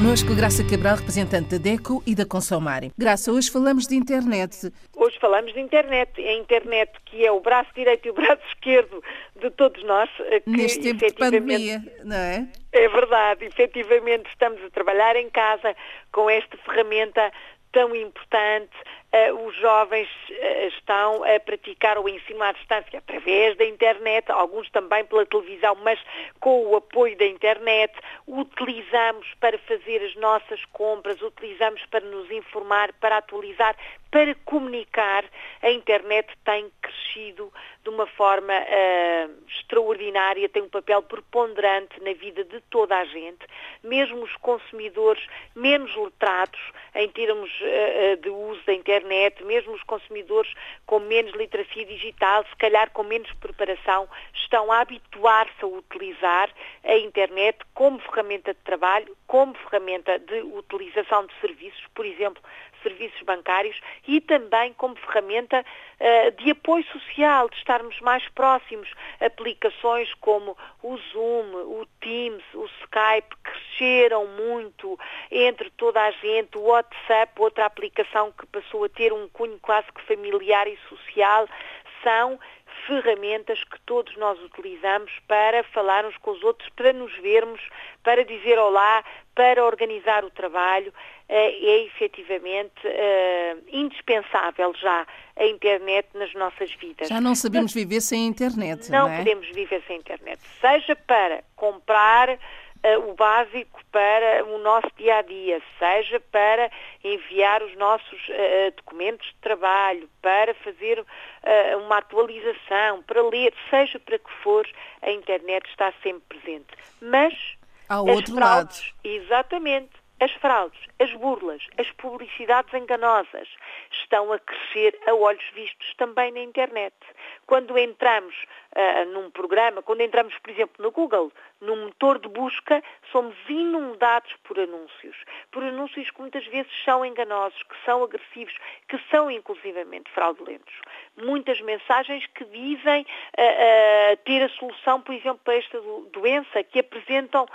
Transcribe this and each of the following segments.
Connosco Graça Cabral, representante da DECO e da Consomare. Graça, hoje falamos de internet. Hoje falamos de internet. A internet que é o braço direito e o braço esquerdo de todos nós. Que, Neste tempo de pandemia, não é? É verdade. Efetivamente estamos a trabalhar em casa com esta ferramenta tão importante. Uh, os jovens uh, estão a praticar o ensino à distância através da internet, alguns também pela televisão, mas com o apoio da internet. Utilizamos para fazer as nossas compras, utilizamos para nos informar, para atualizar, para comunicar. A internet tem crescido de uma forma uh, extraordinária, tem um papel preponderante na vida de toda a gente, mesmo os consumidores menos letrados em termos de uso da internet, mesmo os consumidores com menos literacia digital, se calhar com menos preparação, estão a habituar-se a utilizar a internet como ferramenta de trabalho, como ferramenta de utilização de serviços, por exemplo, serviços bancários e também como ferramenta uh, de apoio social, de estarmos mais próximos. Aplicações como o Zoom, o Teams, o Skype cresceram muito entre toda a gente, o WhatsApp, outra aplicação que passou a ter um cunho quase que familiar e social, são ferramentas que todos nós utilizamos para falar uns com os outros, para nos vermos, para dizer olá, para organizar o trabalho. Eh, é efetivamente é, indispensável já a internet nas nossas vidas. Já não sabemos viver sem a internet. Não, não é? podemos viver sem a internet. Seja para comprar uh, o básico para o nosso dia a dia, seja para enviar os nossos uh, documentos de trabalho, para fazer uh, uma atualização, para ler, seja para que for, a internet está sempre presente. Mas Há outro fraudes, lado. Exatamente. As fraudes, as burlas, as publicidades enganosas estão a crescer a olhos vistos também na internet. Quando entramos uh, num programa, quando entramos, por exemplo, no Google, num motor de busca, somos inundados por anúncios. Por anúncios que muitas vezes são enganosos, que são agressivos, que são inclusivamente fraudulentos. Muitas mensagens que dizem uh, uh, ter a solução, por exemplo, para esta doença, que apresentam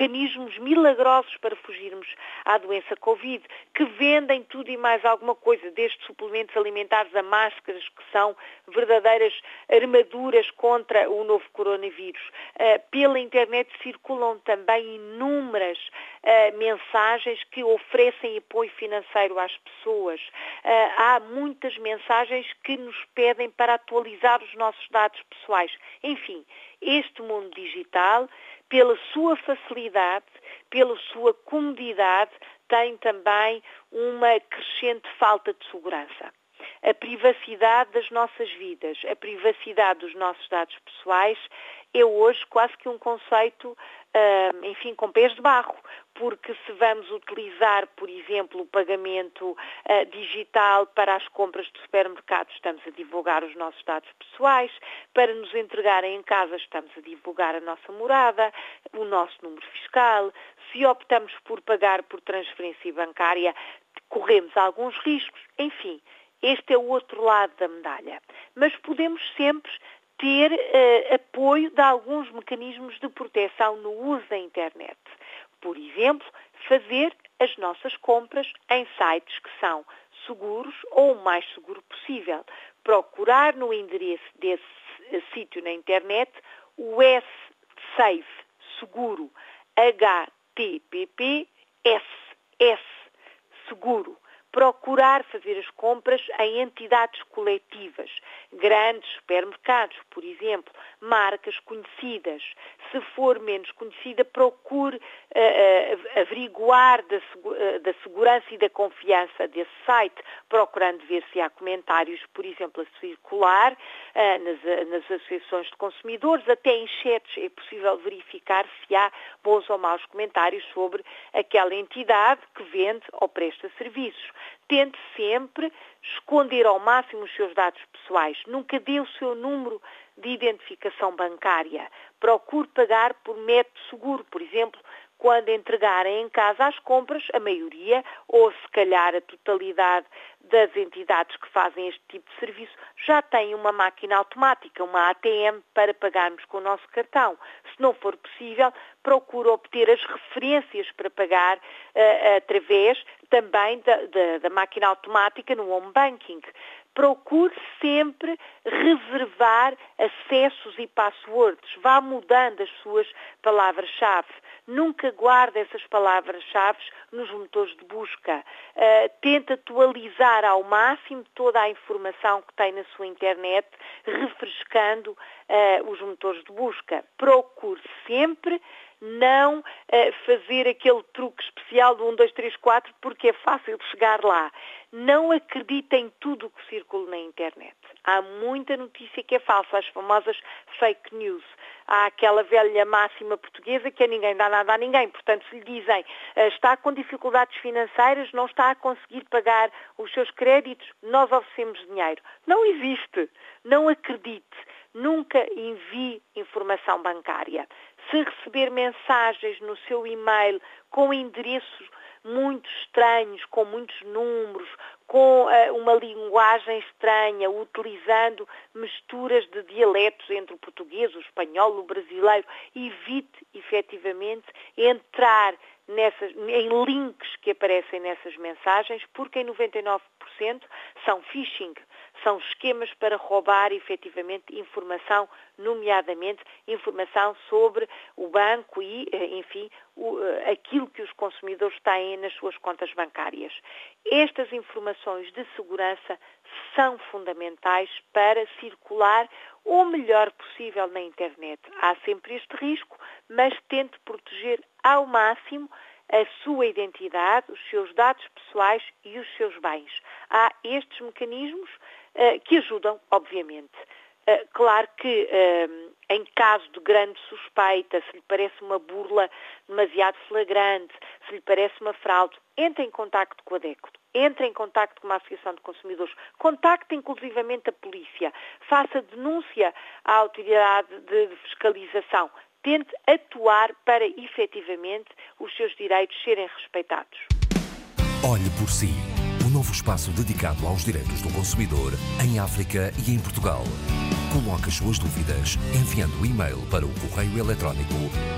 mecanismos milagrosos para fugirmos à doença Covid, que vendem tudo e mais alguma coisa, desde suplementos alimentares a máscaras, que são verdadeiras armaduras contra o novo coronavírus. Uh, pela internet circulam também inúmeras uh, mensagens que oferecem apoio financeiro às pessoas. Uh, há muitas mensagens que nos pedem para atualizar os nossos dados pessoais. Enfim, este mundo digital, pela sua facilidade, pela sua comodidade, tem também uma crescente falta de segurança a privacidade das nossas vidas, a privacidade dos nossos dados pessoais é hoje quase que um conceito, uh, enfim, com pés de barro, porque se vamos utilizar, por exemplo, o pagamento uh, digital para as compras do supermercado, estamos a divulgar os nossos dados pessoais, para nos entregarem em casa, estamos a divulgar a nossa morada, o nosso número fiscal, se optamos por pagar por transferência bancária, corremos alguns riscos, enfim, este é o outro lado da medalha. Mas podemos sempre ter uh, apoio de alguns mecanismos de proteção no uso da internet. Por exemplo, fazer as nossas compras em sites que são seguros ou o mais seguro possível. Procurar no endereço desse uh, sítio na internet o S-Safe seguro HTTP S, S seguro procurar fazer as compras em entidades coletivas, grandes supermercados, por exemplo, marcas conhecidas. Se for menos conhecida, procure uh, uh, averiguar da, uh, da, segurança e da confiança desse site, procurando ver se há comentários, por exemplo, a circular nas, nas associações de consumidores, até em chats é possível verificar se há bons ou maus comentários sobre aquela entidade que vende ou presta serviços tente sempre esconder ao máximo os seus dados pessoais. Nunca dê o seu número de identificação bancária. Procure pagar por método seguro, por exemplo, quando entregarem em casa as compras, a maioria, ou se calhar a totalidade das entidades que fazem este tipo de serviço já têm uma máquina automática, uma ATM, para pagarmos com o nosso cartão. Se não for possível, procure obter as referências para pagar uh, através também da, da, da máquina automática no home banking procure sempre reservar acessos e passwords. Vá mudando as suas palavras-chave. Nunca guarde essas palavras-chave nos motores de busca. Uh, tente atualizar ao máximo toda a informação que tem na sua internet, refrescando uh, os motores de busca. Procure sempre não uh, fazer aquele truque especial do 1, 2, 3, 4 porque é fácil chegar lá. Não acredite em tudo o que circula na internet. Há muita notícia que é falsa, as famosas fake news. Há aquela velha máxima portuguesa que a ninguém dá nada a ninguém. Portanto, se lhe dizem uh, está com dificuldades financeiras, não está a conseguir pagar os seus créditos, nós oferecemos dinheiro. Não existe. Não acredite. Nunca envie informação bancária. Se receber mensagens no seu e-mail com endereços muito estranhos, com muitos números, com uh, uma linguagem estranha, utilizando misturas de dialetos entre o português, o espanhol, o brasileiro, evite efetivamente entrar nessas, em links que aparecem nessas mensagens, porque em 99% são phishing, são esquemas para roubar efetivamente informação, nomeadamente informação sobre o banco e, eh, enfim, o, eh, aquilo que os consumidores têm nas suas contas bancárias. Estas informações de segurança são fundamentais para circular o melhor possível na internet. Há sempre este risco, mas tente proteger ao máximo a sua identidade, os seus dados pessoais e os seus bens. Há estes mecanismos uh, que ajudam, obviamente. Uh, claro que uh, em caso de grande suspeita, se lhe parece uma burla demasiado flagrante, se lhe parece uma fraude, entre em contacto com a DECO, entre em contacto com uma associação de consumidores, contacte inclusivamente a polícia, faça denúncia à autoridade de fiscalização, tente atuar para efetivamente os seus direitos serem respeitados. Olhe por si, um novo espaço dedicado aos direitos do consumidor em África e em Portugal. Coloque as suas dúvidas enviando o e-mail para o correio eletrónico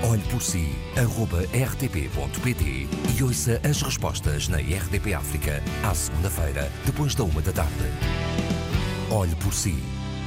olheporsi.rtp.pt e ouça as respostas na RDP África à segunda-feira, depois da uma da tarde. Olhe por si